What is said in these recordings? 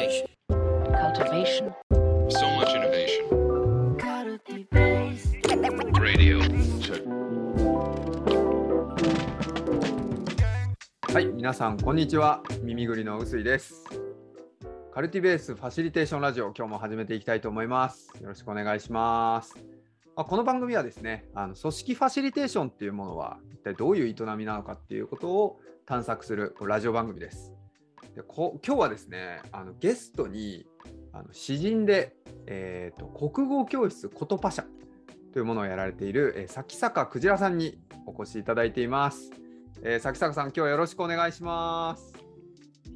Cultivation. cultivation, So much innovation. Radio. Check. はい、皆さんこんにちは。耳ぐりの臼井です。カルティベースファシリテーションラジオ、今日も始めていきたいと思います。よろしくお願いします。まあ、この番組はですね、あの組織ファシリテーションっていうものは一体どういう営みなのかっていうことを探索するこうラジオ番組です。でこ今日はですね、あのゲストにあの詩人で、えー、と国語教室ことパ社というものをやられている、えー、崎坂くじらさんにお越しいただいています。えー、崎坂さん、今日はよろしくお願いします。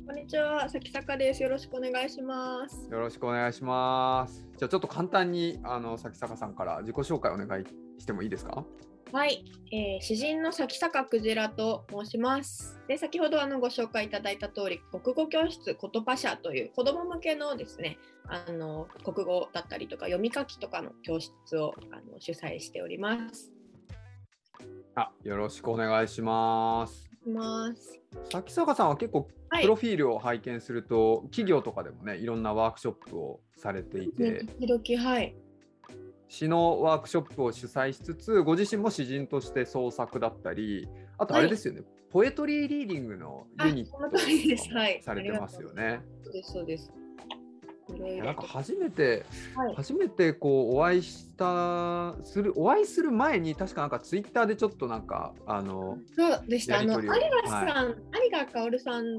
こんにちは、さきさかです。よろしくお願いします。よろしくお願いします。じゃあちょっと簡単にあの崎坂さんから自己紹介お願いしてもいいですか？はい、えー、詩人のさきさかくじらと申します。で、先ほどあのご紹介いただいた通り、国語教室ことパ社という子ども向けのですね、あの国語だったりとか読み書きとかの教室をあの主催しております。あ、よろしくお願いします。います。崎坂さんは結構はいプロフィールを拝見すると、企業とかでもねいろんなワークショップをされていて、時々はい。詩のワークショップを主催しつつご自身も詩人として創作だったりあとあれですよね、ポエトリーリーディングのユニットあその通りですはいされてますよね。そうです、そうです。いろいろといやなんか初めて、はい初めてこうお会いしたするお会いする前に確かなんかツイッターでちょっとなんかあのそうでした。あの、有賀さん、有賀かおるさん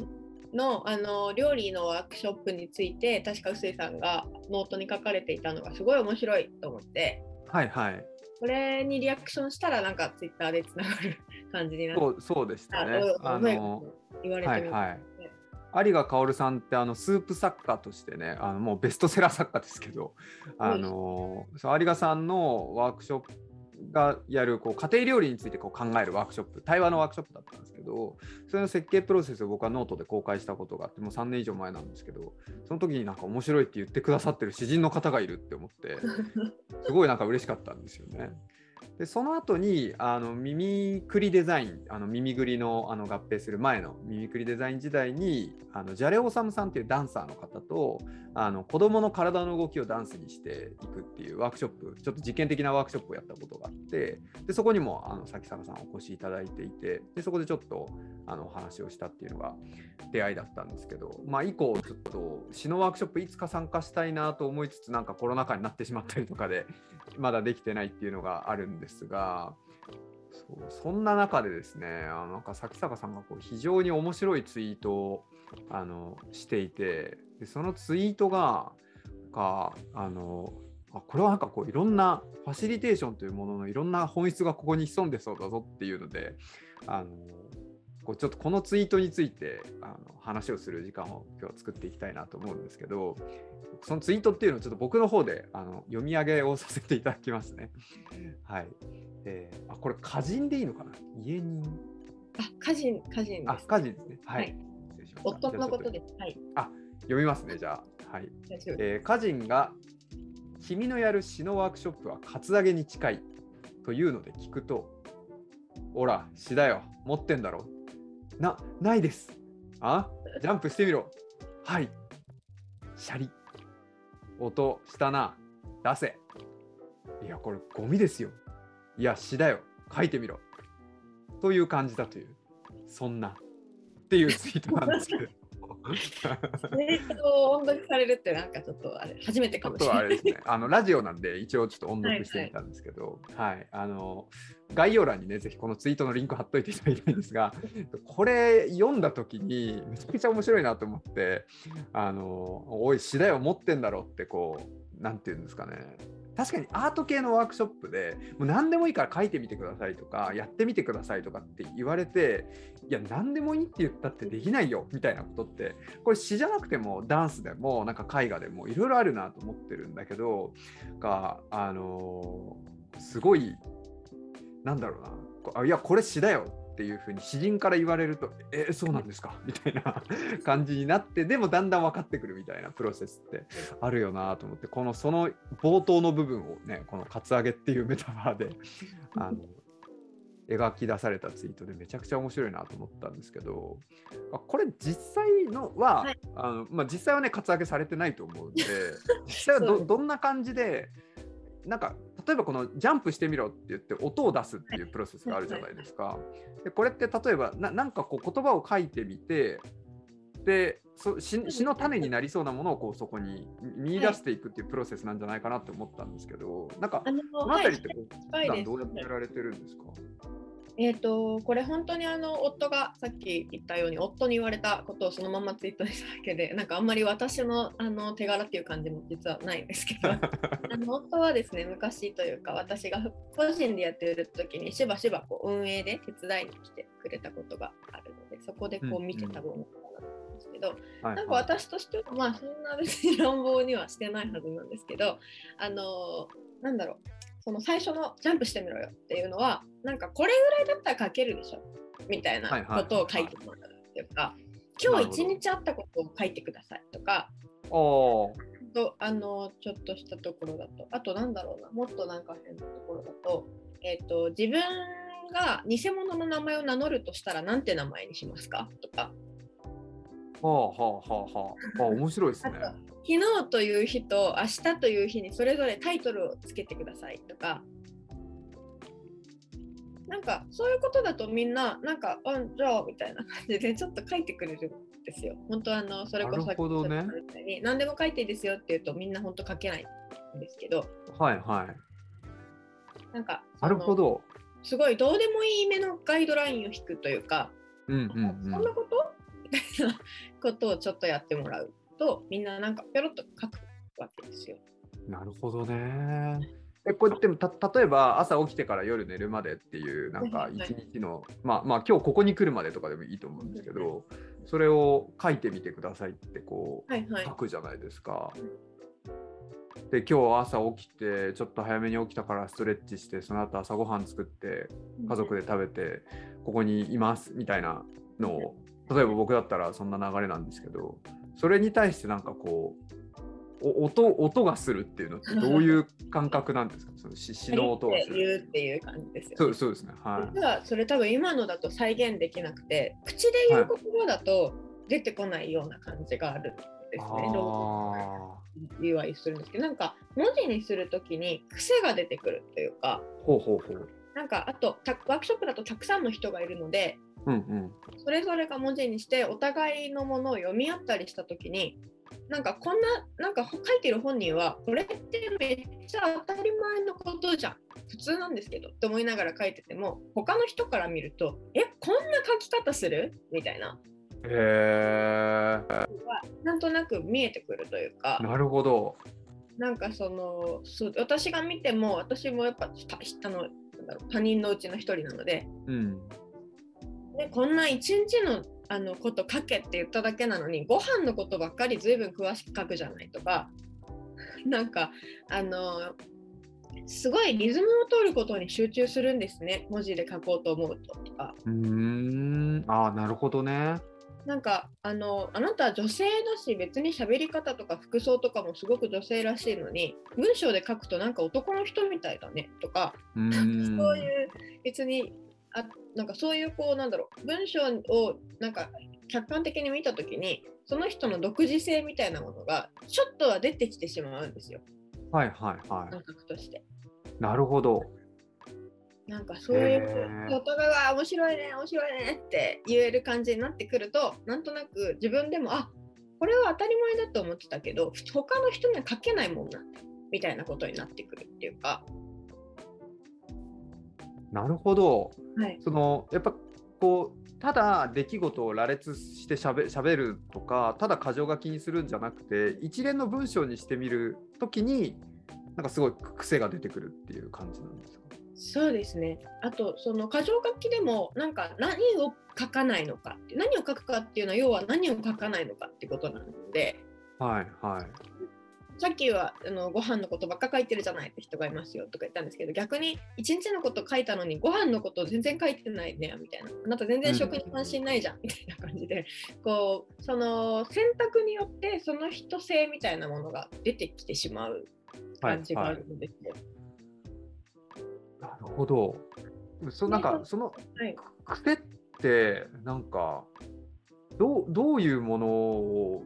の、あの、料理のワークショップについて、確か臼井さんがノートに書かれていたのがすごい面白いと思って。はいはいこれにリアクションしたら、なんかツイッターでつながる感じになって。そうそうでしたね。ああのの言われてみて、はいはい有賀薫さんってあのスープ作家としてねあのもうベストセラー作家ですけどあのそう有賀さんのワークショップがやるこう家庭料理についてこう考えるワークショップ対話のワークショップだったんですけどそれの設計プロセスを僕はノートで公開したことがあってもう3年以上前なんですけどその時になんか面白いって言ってくださってる詩人の方がいるって思って すごいなんか嬉しかったんですよね。でその後にあの耳くりデザインあの耳ぐりのあの合併する前の耳くりデザイン時代にあのジャレオサムさんっていうダンサーの方とあの子供の体の動きをダンスにしていくっていうワークショップちょっと実験的なワークショップをやったことがあってでそこにもあの崎坂さんお越しいただいていてでそこでちょっとあのお話をしたっていうのが出会いだったんですけど、まあ、以降ちょっと詩のワークショップいつか参加したいなと思いつつなんかコロナ禍になってしまったりとかでまだできてないっていうのがあるんでですがそうそんな中でですねあのなんか崎坂さんがこう非常に面白いツイートをあのしていてでそのツイートがかあのあこれはなんかこういろんなファシリテーションというもののいろんな本質がここに潜んでそうだぞっていうのであのこうちょっとこのツイートについてあの話をする時間を今日は作っていきたいなと思うんですけどそのツイートっていうのをちょっと僕の方であの読み上げをさせていただきますね。はい。えー、あこれ歌人でいいのかな？家人？あ、家人、家人あです。歌人ですね。はい。はい夫のことです。はい。あ読みますね、じゃあ。はい。えー、歌人が君のやる詩のワークショップはカツアゲに近いというので聞くと、ほら、詩だよ、持ってんだろ。な、ないです。あジャンプしてみろ。はい。シャリ。音したな。出せ。いや、これゴミですよ。いや、詩だよ。書いてみろ。という感じだという、そんな。っていうツイートなんですけど。ツイートを音読されるってなんかちょっとあれ初めてかもしれない。とあれですね、あのラジオなんで一応ちょっと音読してみたんですけど、はい、あの概要欄にね、ぜひこのツイートのリンク貼っといていただきたいんですが、これ読んだ時にめちゃくちゃ面白いなと思って、あのおい、詩だよ、持ってんだろってこう、なんていうんですかね。確かにアート系のワークショップでもう何でもいいから書いてみてくださいとかやってみてくださいとかって言われていや何でもいいって言ったってできないよみたいなことってこれ詩じゃなくてもダンスでもなんか絵画でもいろいろあるなと思ってるんだけどがあのーすごいなんだろうな。あいやこれ詩だよっていうふうに詩人から言われるとえそうなんですか？みたいな感じになってでもだんだん分かってくるみたいなプロセスってあるよなと思ってこのその冒頭の部分をねこのカツアゲっていうメタファーで あの描き出されたツイートでめちゃくちゃ面白いなと思ったんですけどあこれ実際のは、はい。あのまあ、実際はねカツアゲされてないと思うんで 実際はどどんな感じでなんか例えばこのジャンプしてみろって言って音を出すっていうプロセスがあるじゃないですか。でこれって例えばななんかこう言葉を書いてみてでそ詩詩の種になりそうなものをこうそこに見出していくっていうプロセスなんじゃないかなって思ったんですけどなんかあの辺りってこう近い普段どうやってやられてるんですか、えっ、とこれ本当にあの夫がさっき言ったように夫に言われたことをそのままツイートしただけでなんかあんまり私のあの手柄っていう感じも実はないんですけど あの夫はですね昔というか私が個人でやってる時にしばしばこう運営で手伝いに来てくれたことがあるのでそこでこううん見てたものなんですけど、はい。なんか私としてはまあそんな別に乱暴にはしてないはずなんですけどあのなんだろうその最初のジャンプしてみろよっていうのはなんかこれぐらいだったら書けるでしょみたいなことを書いてもらうっていうか、今日一日あったことを書いてくださいとかとあのちょっとしたところだとあとなんだろうなもっとなんか変なところだと,、えっと自分が偽物の名前を名乗るとしたらなんて名前にしますか？とかはあはあはあはああ面白いですね。昨日という日と明日という日にそれぞれタイトルをつけてくださいとかなんかそういうことだとみんななんかあじゃあみたいな感じでちょっと書いてくれるんですよ。本当あのそれこそなるほどね何でも書いていいですよって言うとみんな本当書けないんですけどはいはい。なんかなるほど。すごいどうでもいい目のガイドラインを引くというか、うんうんうん。そんなこと？みたいなことをちょっとやってもらうとみんななんかぴょろっと書くわけですよ。なるほどね。えこれでもた例えば朝起きてから夜寝るまでっていうなんか一日の、まあまあ今日ここに来るまでとかでもいいと思うんですけどそれを書いてみてくださいってこうはいはい書。くじゃないですか。で今日朝起きてちょっと早めに起きたからストレッチしてその後朝ごはん作って家族で食べてここにいますみたいなのを例えば僕だったらそんな流れなんですけどそれに対してなんかこうお音音がするっていうのってどういう感覚なんですか？その詩詩の音がする。っていう感じですよ。そうそうですね。は実はそれ多分今のだと再現できなくて口で言う言葉だと出てこないような感じがあるんでい。すね。どあう言わするんですけどなんか文字にするときに癖が出てくるというかーほうほうほう。なんかあとたワークショップだとたくさんの人がいるのでうんうん。それぞれが文字にしてお互いのものを読み合ったりしたときになんかこんななんか書いてる本人はこれってめっちゃ当たり前のことじゃん普通なんですけどって思いながら書いてても他の人から見るとえこんな書き方する？みたいなへえ。なんとなく見えてくるというかなるほど。なんかそのそう私が見ても私もやっぱの他人のうちの一人なのでうん。でこんな一日のあのこと書けって言っただけなのにご飯のことばっかり随分詳しく書くじゃないとか なんかあのすごいリズムを取ることに集中するんですね文字で書こうと思うととかうーん。ああ、なるほどね。なんかあのあなたは女性だし別に喋り方とか服装とかもすごく女性らしいのに文章で書くとなんか男の人みたいだねとかうーん。そういう別にあなんかそういうこうなんだろう文章をなんか客観的に見た時にその人の独自性みたいなものがちょっとは出てきてしまうんですよはいはいは感覚として。い。なるほど。なんかそういうへーお互いは面白いね面白いねって言える感じになってくるとなんとなく自分でもあこれは当たり前だと思ってたけど他の人には書けないもんなみたいなことになってくるっていうか、なるほど。はい、そのやっぱこうただ出来事を羅列してしゃべしゃべるとかただ箇条書きにするんじゃなくて一連の文章にしてみるときになんかすごい癖が出てくるっていう感じなんですか？そうですね。あと、その箇条書きでも、なんか何を書かないのか何を書くかっていうのは、要は何を書かないのかってことなので、はいはい。さっきはあのご飯のことばっか書いてるじゃないって人がいますよとか言ったんですけど、逆に一日のこと書いたのに、ご飯のこと全然書いてないねみたいな、あなた全然食に関心ないじゃんみたいな感じで、こう、その選択によって、その人性みたいなものが出てきてしまうはい感じがあはいるんですよ。なるほど。そなんかそのはい癖ってなんかどうどういうものを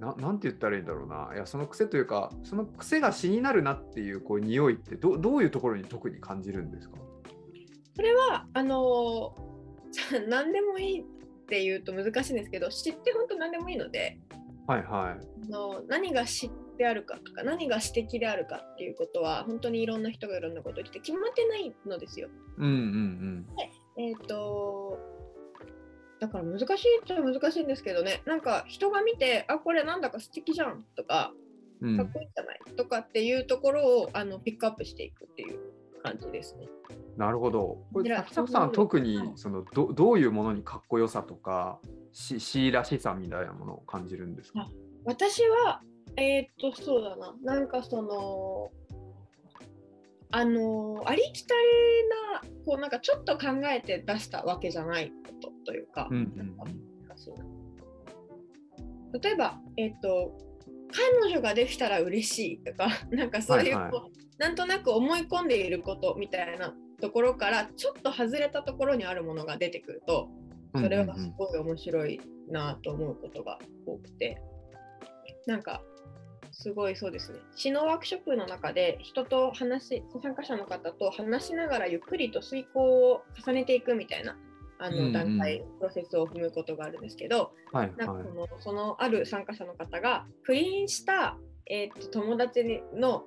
ななんて言ったらいいんだろうな。いやその癖というかその癖が死になるなっていうこう匂いってどどういうところに特に感じるんですか？それはあのー 何でもいいっていうと難しいんですけど知って本当何でもいいのではいはい。あの何が知ってあるかとか何が私的であるかっていうことは本当にいろんな人がいろんなことを言って決まってないのですよ。うんうんえっ、とだから難しいっちゃ難しいんですけどね。なんか人が見てあこれなんだか素敵じゃん。とかかっこいいじゃない、とかっていうところをあのピックアップしていくっていう感じですね。なるほど。これ、じゃあ滝沢さんは特にはいそのどどういうものにかっこよさとか、ししらしさみたいなものを感じるんですか？あ私はえーっとそうだな。なんかそのあのありきたりなこうなんかちょっと考えて出したわけじゃないことというか、うんうん例えばえーっと彼女ができたら嬉しいとか なんかそういう、はいはい。なんとなく思い込んでいることみたいなところからちょっと外れたところにあるものが出てくるとそれはすごい面白いなと思うことが多くて、なんかすごいそうですね。詩のワークショップの中で人と話参加者の方と話しながらゆっくりと遂行を重ねていくみたいなあうんうん。の段階、プロセスを踏むことがあるんですけどはいはいなんかそのそのある参加者の方が不倫した、えーと友達にの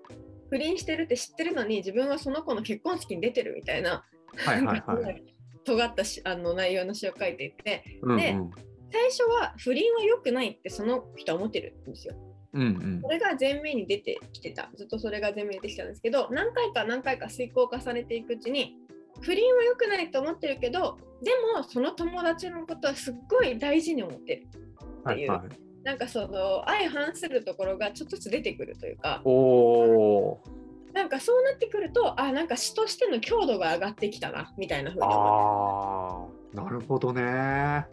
不倫してるって知ってるのに自分はその子の結婚式に出てるみたいなはいはいはい。尖ったしあの内容の詩を書いていてうん。で最初は不倫は良くないってその人は思ってるんですよ。うんうん。それが前面に出てきてた。ずっとそれが前面に出てきたんですけど何回か何回か遂行を重ねていくうちに不倫は良くないと思ってるけどでもその友達のことはすっごい大事に思ってるはいはい。なんかその相反するところがちょっとずつ出てくるというか。おおなんかそうなってくるとあなんか詩としての強度が上がってきたなみたいな風に思って。なるほどね。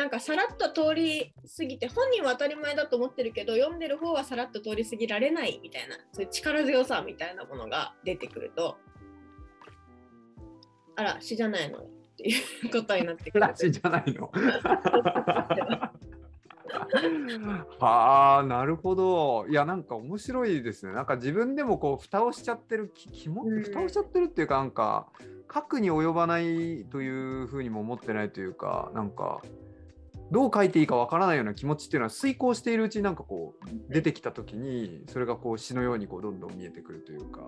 なんかさらっと通り過ぎて本人は当たり前だと思ってるけど読んでる方はさらっと通り過ぎられないみたいなそういう力強さみたいなものが出てくるとあら詩じゃないのっていうことになってくるらしじゃないの？はあなるほど。いやなんか面白いですね。なんか自分でもこう蓋をしちゃってるき気もうん。蓋をしちゃってるっていうかなんか核に及ばないというふうにも思ってないというかなんかどう書いていいかわからないような気持ちっていうのは遂行しているうちになんかこう出てきた時にそれがこう詩のようにこうどんどん見えてくるというか。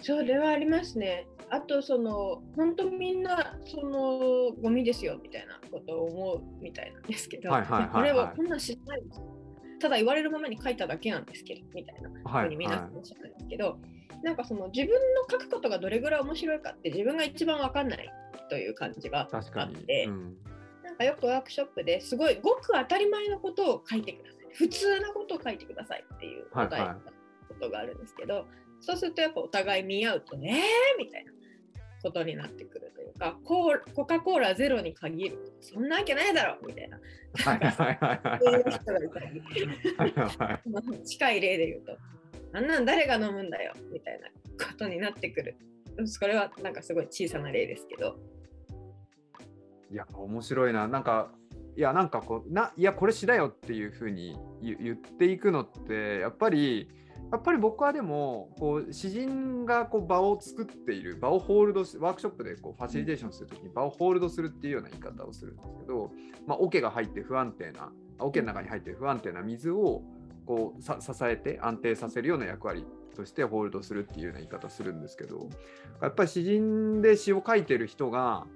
それはありますね。あとその本当みんなそのゴミですよみたいなことを思うみたいなんですけど、はいはいはいはい。これはこんなん知らないです。ただ言われるままに書いただけなんですけどみたいなふうはい。に皆さんおっしゃるんですけど、なんかその自分の書くことがどれぐらい面白いかって自分が一番わかんないという感じが確かに。あって、うんかよくワークショップですごいごく当たり前のことを書いてください。普通なことを書いてくださいっていう答えはいはい。ことがあるんですけど、そうするとやっぱお互い見合うとねーみたいなことになってくるというかコーコカ・コーラゼロに限るそんなわけないだろみたいな。近い例で言うと、あんなん誰が飲むんだよみたいなことになってくる。それはなんかすごい小さな例ですけど。いや面白いな。なんかいやなんかこうないやこれ詩だよっていうふうに言言っていくのってやっぱりやっぱり僕はでもこう詩人がこう場を作っている場をホールドしワークショップでこうファシリテーションするときに場をホールドするっていうような言い方をするんですけど、まあ、桶が入って不安定な桶の中に入って不安定な水をこうさ支えて安定させるような役割としてホールドするっていうような言い方するんですけどやっぱり詩人で詩を書いてる人が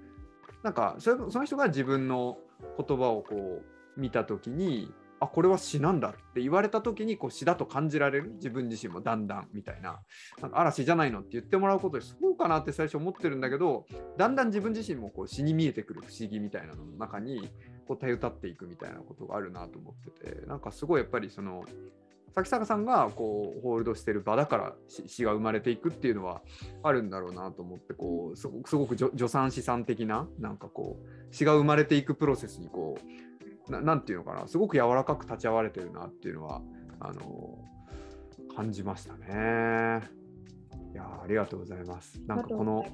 なんかその人が自分の言葉をこう見た時にあこれは詩なんだって言われた時にこう詩だと感じられる？自分自身もだんだんみたいな。なんか嵐じゃないのって言ってもらうことでそうかなって最初思ってるんだけどだんだん自分自身もこう詩に見えてくる不思議みたいなのの中にこうたゆたっていくみたいなことがあるなと思っててなんかすごいやっぱりその崎坂さんがこうホールドしてる場だから詩詩が生まれていくっていうのはあるんだろうなと思ってこうすごくすごく助助産師さん的ななんかこう詩が生まれていくプロセスにこうななんていうのかなすごく柔らかく立ち会われてるなっていうのはあの感じましたね。いやーありがとうございます。なんかこの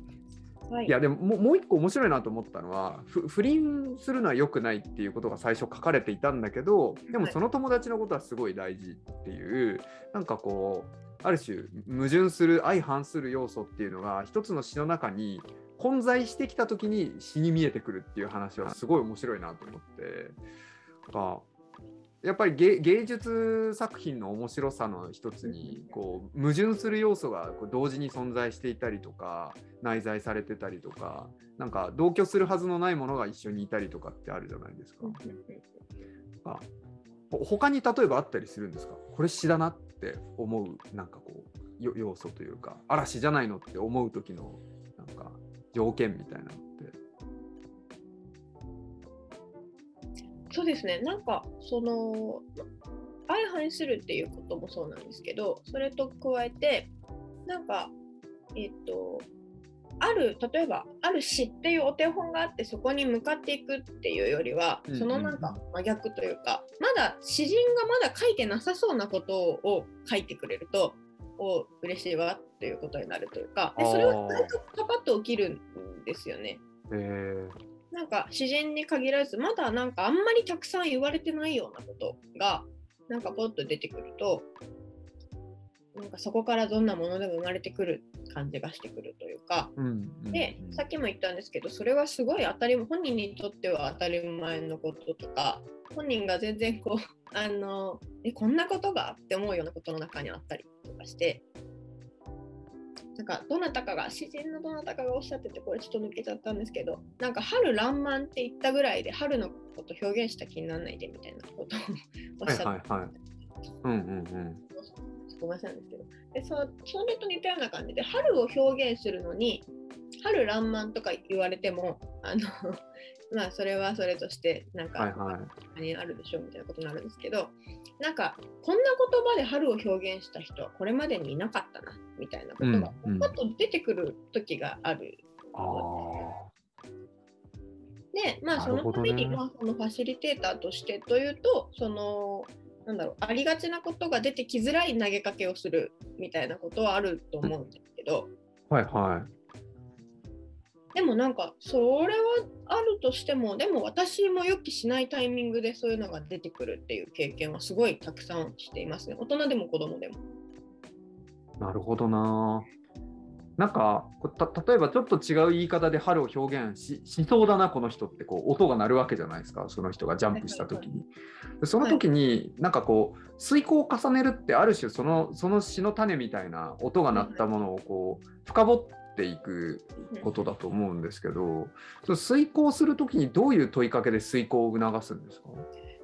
はい。いやでももうもう一個面白いなと思ったのはふ不倫するのは良くないっていうことが最初書かれていたんだけどでもはい。その友達のことはすごい大事っていうなんかこうある種矛盾する相反する要素っていうのが一つの詩の中に混在してきた時に詩に見えてくるっていう話はすごい面白いなと思ってやっぱり芸芸術作品の面白さの一つにこう矛盾する要素がこう同時に存在していたりとか内在されてたりとかなんか同居するはずのないものが一緒にいたりとかってあるじゃないですか。あほ他に例えばあったりするんですか？これ詩だなって思うなんかこうよ要素というか嵐じゃないのって思う時のなんか条件みたいなのそうですね、なんかその相反するっていうこともそうなんですけど、それと加えて、なんか、えっ、と、ある、例えば、ある詩っていうお手本があって、そこに向かっていくっていうよりはそのなんか真逆というか、まだ詩人がまだ書いてなさそうなことを書いてくれると、お嬉しいわっていうことになるというか、でそれは割とパパッと起きるんですよね。えなんか自然に限らずまだなんかあんまりたくさん言われてないようなことがなんかポッと出てくるとなんかそこからどんなものでも生まれてくる感じがしてくるというか。ーうんうんでうん。さっきも言ったんですけどそれはすごい当たり本人にとっては当たり前のこととか本人が全然こうあのえこんなことがって思うようなことの中にあったりとかしてなんかどなたかが詩人のどなたかがおっしゃっててこれちょっと抜けちゃったんですけどなんか春爛漫って言ったぐらいで春のこと表現した気にならないでみたいなことをおっはいしゃって、はいはい。うんうんうん。ごめんなさいですけどでそそれと似たような感じで春を表現するのに春爛漫とか言われてもあのまあそれはそれとしてなんか、はいはい。あるでしょみたいなことになるんですけどなんかこんな言葉で春を表現した人はこれまでにいなかったなみたいなことがうんうんパッと出てくる時がある。ああ。でまあそのために、まあ、そのファシリテーターとしてというとそのなんだろうありがちなことが出てきづらい投げかけをするみたいなことはあると思うんですけど。はいはい。でもなんかそれはあるとしてもでも私も予期しないタイミングでそういうのが出てくるっていう経験はすごいたくさんしていますね大人でも子供でも。なるほどな。なんか例えばちょっと違う言い方で春を表現ししそうだなこの人ってこう音が鳴るわけじゃないですかその人がジャンプした時に。でその時になんかこう遂行を重ねるってある種そのその詩の種みたいな音が鳴ったものをこう深掘っていくことだと思うんですけどその遂行する時にどういう問いかけで遂行を促すんですか？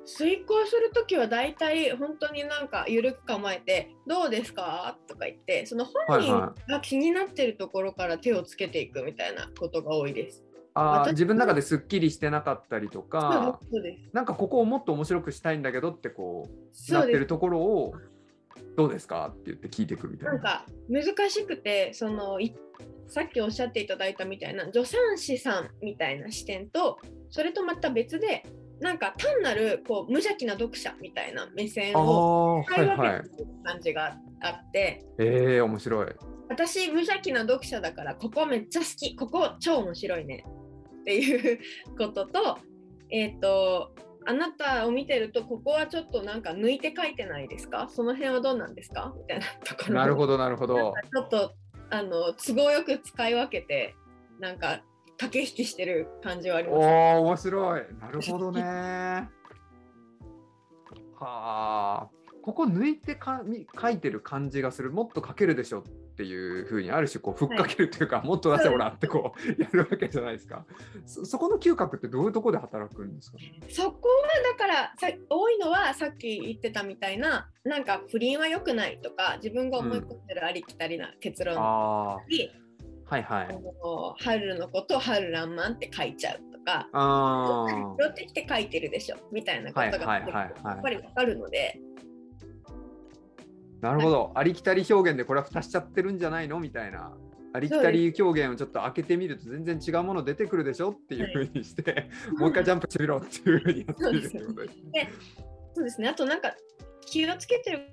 遂行するときは大体本当になんか緩く構えて「どうですか?」とか言ってその本人はが気になってるところから手をつけていくみたいなことが多いです。私あー自分の中ですっきりしてなかったりとかそうですなんかここをもっと面白くしたいんだけどってこうなってるところをどうですか？って言って聞いていくみたな。ないんか難しくてそのいさっきおっしゃっていただいたみたいな助産師さんみたいな視点とそれとまた別でなんか単なるこう無邪気な読者みたいな目線あを使い分はいはい。けてる感じがあって、えー、面白い。私無邪気な読者だからここめっちゃ好きここ超面白いねっていうこととえっ、とあなたを見てるとここはちょっとなんか抜いて書いてないですか？その辺はどうなんですか？みたいなところなるほどなるほど。ちょっとあの都合よく使い分けてなんか駆け引きしてる感じはありおます。お面白い。なるほどね。はあ。ここ抜いてかみ書いてる感じがするもっと書けるでしょっていうふうにある種こうふっかけるというか、もっと出せほらってこう やるわけじゃないですか。そそこの嗅覚ってどういうところで働くんですかね？そこはだからさ多いのはさっき言ってたみたいななんか不倫は良くないとか自分が思い込んでるありきたりな結論あに、あはいはい。春のことを春らんまんって書いちゃうとかあ拾ってきて書いてるでしょみたいなことがはいはいはいはいやっぱり分かるので、なるほど。ありきたり表現でこれは蓋しちゃってるんじゃないの？みたいな。ありきたり表現をちょっと開けてみると全然違うもの出てくるでしょ？っていうふうにして、もう一回ジャンプしてみろっていうふうにやって。みるってことですね。そうですね。あとなんか気をつけてる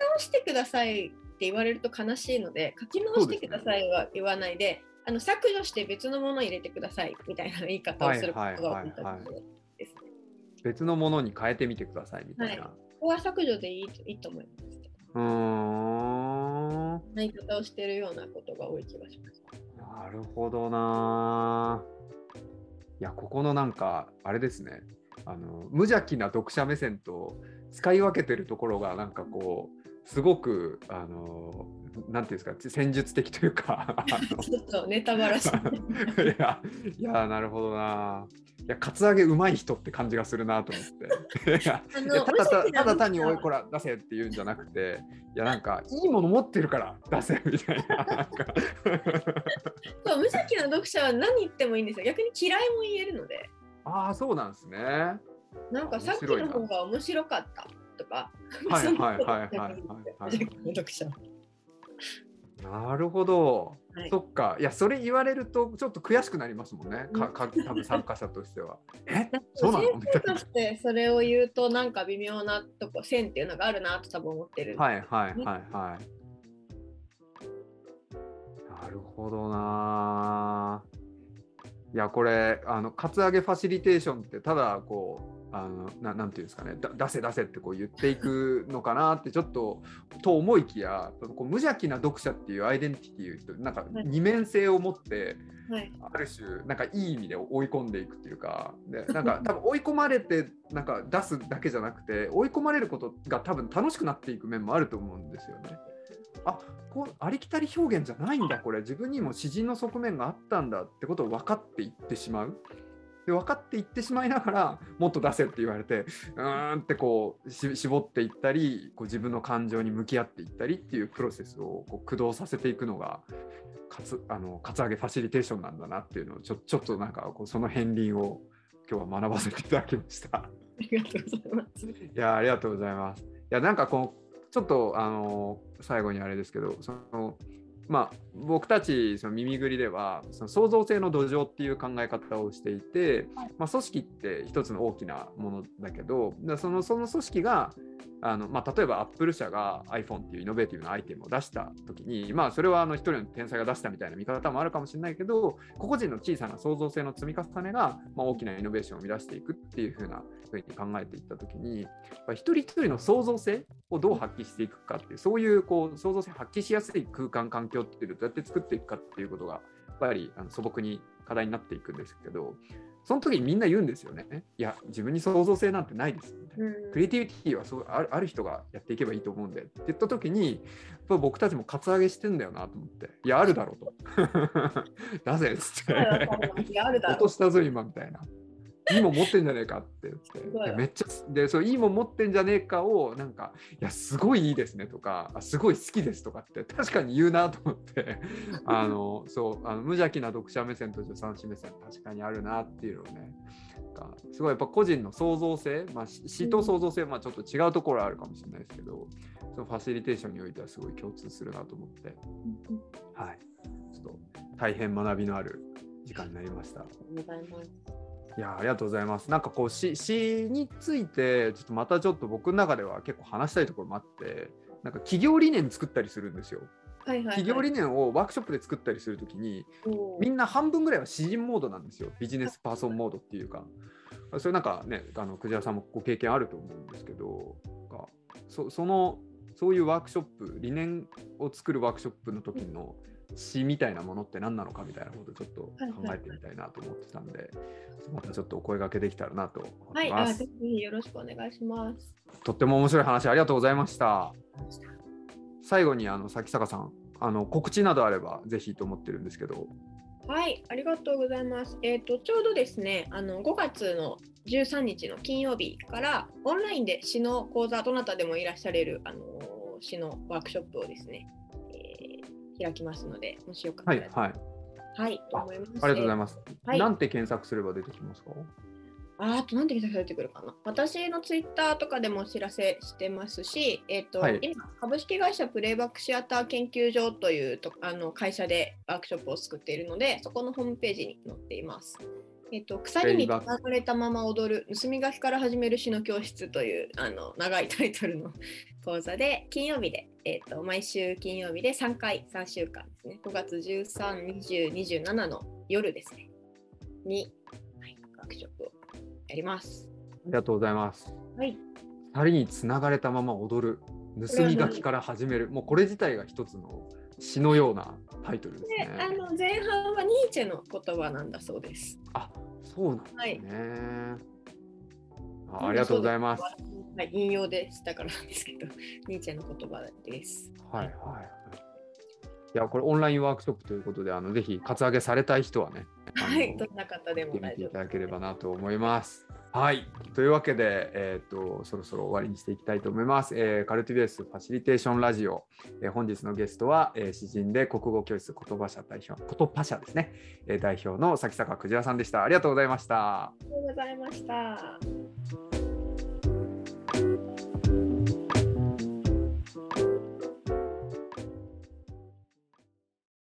直してくださいって言われると悲しいので書き直してくださいは言わないであの削除して別のものを入れてくださいみたいな言い方をすることがいでですね。別のものに変えてみてくださいみたいな。ここは削除でいいといいと思います。うーん。言い方をしているようなことが多い気がします。なるほどな。いや、ここのなんか、あれですね。あの無邪気な読者目線と使い分けてるところがなんかこうすごくあのなんていうんですか戦術的というか。ちょっとネタバラし いやいやなるほどな。いやカツアゲうまい人って感じがするなと思って。ただたただ単に「おいここら出せ」って言うんじゃなくていやなんかいいもの持ってるから出せみたいな な無邪気な読者は何言ってもいいんですよ。逆に嫌いも言えるので、ああそうなんですね。はなんかさっきの方が面白かったとか、いはいはいはいはい無はい。な読者は。なるほど、はい。そっか。いやそれ言われるとちょっと悔しくなりますもんね。かか多分参加者としては。え？そうなの？みたいしてそれを言うとなんか微妙なとこ線っていうのがあるなと多分思ってる。なはいはいはいはい。なるほどな。いやこれあのカツアゲファシリテーションってただこうあのななんていうんですかねだ出せ出せってこう言っていくのかなってちょっとと思いきやこう無邪気な読者っていうアイデンティティとなんか二面性を持って、はい。ある種なんかいい意味で追い込んでいくっていうかで なんか多分追い込まれてなんか出すだけじゃなくて追い込まれることが多分楽しくなっていく面もあると思うんですよね。あこうありきたり表現じゃないんだこれ自分にも詩人の側面があったんだってことを分かっていってしまう。で分かっていってしまいながらもっと出せって言われてうーんってこうし絞っていったりこう自分の感情に向き合っていったりっていうプロセスをこう駆動させていくのがかつあのカツアゲファシリテーションなんだなっていうのをちょちょっとなんかこうその片鱗を今日は学ばせていただきました。ありがとうございます。いやありがとうございます。いやなんかこうちょっとあの最後にあれですけどそのまあ僕たちその耳ぐりではその創造性の土壌っていう考え方をしていて、まあ、組織って一つの大きなものだけどだそのその組織があのまあ、例えばアップル社が iPhone っていうイノベーティブなアイテムを出した時に、まあ、それはあの一人の天才が出したみたいな見方もあるかもしれないけど個々人の小さな創造性の積み重ねが、まあ、大きなイノベーションを生み出していくっていう風なふうに考えていった時に一人一人の創造性をどう発揮していくかっていうそういうこう創造性を発揮しやすい空間環境っていうのをどうやって作っていくかっていうことがやっぱりあの素朴に課題になっていくんですけどその時にみんな言うんですよね。いや自分に創造性なんてないですみたクリエイティビティはそうあるある人がやっていけばいいと思うんで。って言った時にやっぱ僕たちもカツアゲしてんだよなと思って。いやあるだろうと。なぜっつって。落としたぞ今みたいないいもん持ってんじゃねえかって言って。めっちゃでそういいもん持ってんじゃねえかをなんかいやすごいいいですねとかあすごい好きですとかって確かに言うなと思って。あのそうあの無邪気な読者目線と助産師目線確かにあるなっていうのをねなんかすごいやっぱ個人の創造性、まあ、し詩と創造性はまあちょっと違うところはあるかもしれないですけど、そのファシリテーションにおいてはすごい共通するなと思って、はい、ちょっと大変学びのある時間になりました。ありがとうございます。いやありがとうございます。なんかこう詩詩についてちょっとまたちょっと僕の中では結構話したいところもあってなんか企業理念作ったりするんですよ。はいはいはい、企業理念をワークショップで作ったりするときにみんな半分ぐらいは詩人モードなんですよ。ビジネスパーソンモードっていうか。それなんかね、あのクジラさんもご経験あると思うんですけど、そそのそういうワークショップ、理念を作るワークショップの時の詩みたいなものって何なのかみたいなことをちょっと考えてみたいなと思ってたんで、またちょっとお声掛けできたらなと思はいます。ぜひよろしくお願いします。とっても面白い話ありがとうございました。最後にあの崎坂さん、あの告知などあればぜひと思ってるんですけど、はい、ありがとうございます。えっ、と、ちょうどですね、あの5月の13日の金曜日からオンラインで詩の講座、どなたでもいらっしゃれるあの詩のワークショップをですね、えー開きますので、もしよかったら、はいはい、はい、と思います。ありがとうございます。はいなんて検索すれば出てきますか？ああとなんて検索されてくるかな。私のツイッターとかでもお知らせしてますし、えっ、と、はい今、株式会社プレイバックシアター研究所というとあの会社でワークショップを作っているので、そこのホームページに載っています。えっと、鎖につながれたまま踊る盗み書きから始める詩の教室というあの長いタイトルの講座で金曜日で、えっと、毎週金曜日で3回3週間ですね5月13、20、27の夜ですねに、はい、ワークショップをやります。ありがとうございます。はい、二人につながれたまま踊る盗み書きから始めるもうこれ自体が一つの詩のようなタイトルですであね。の前半はニーチェの言葉なんだそうです。あそうなんですね。はいあありがとうございます。はい、引用でしたからなんですけど、ニーチェの言葉です。はいはい。いやこれオンラインワークショップということであのぜひカツアゲされたい人はねはい、どんな方で見てみていも大丈夫ただければなと思います。はい。というわけで、えー、とそろそろ終わりにしていきたいと思います。えーカルティベースファシリテーションラジオ、えー本日のゲストは、えー詩人で国語教室言葉社代表、言葉社ですね、えー代表の崎坂くじらさんでした。ありがとうございました。ありがとうございました。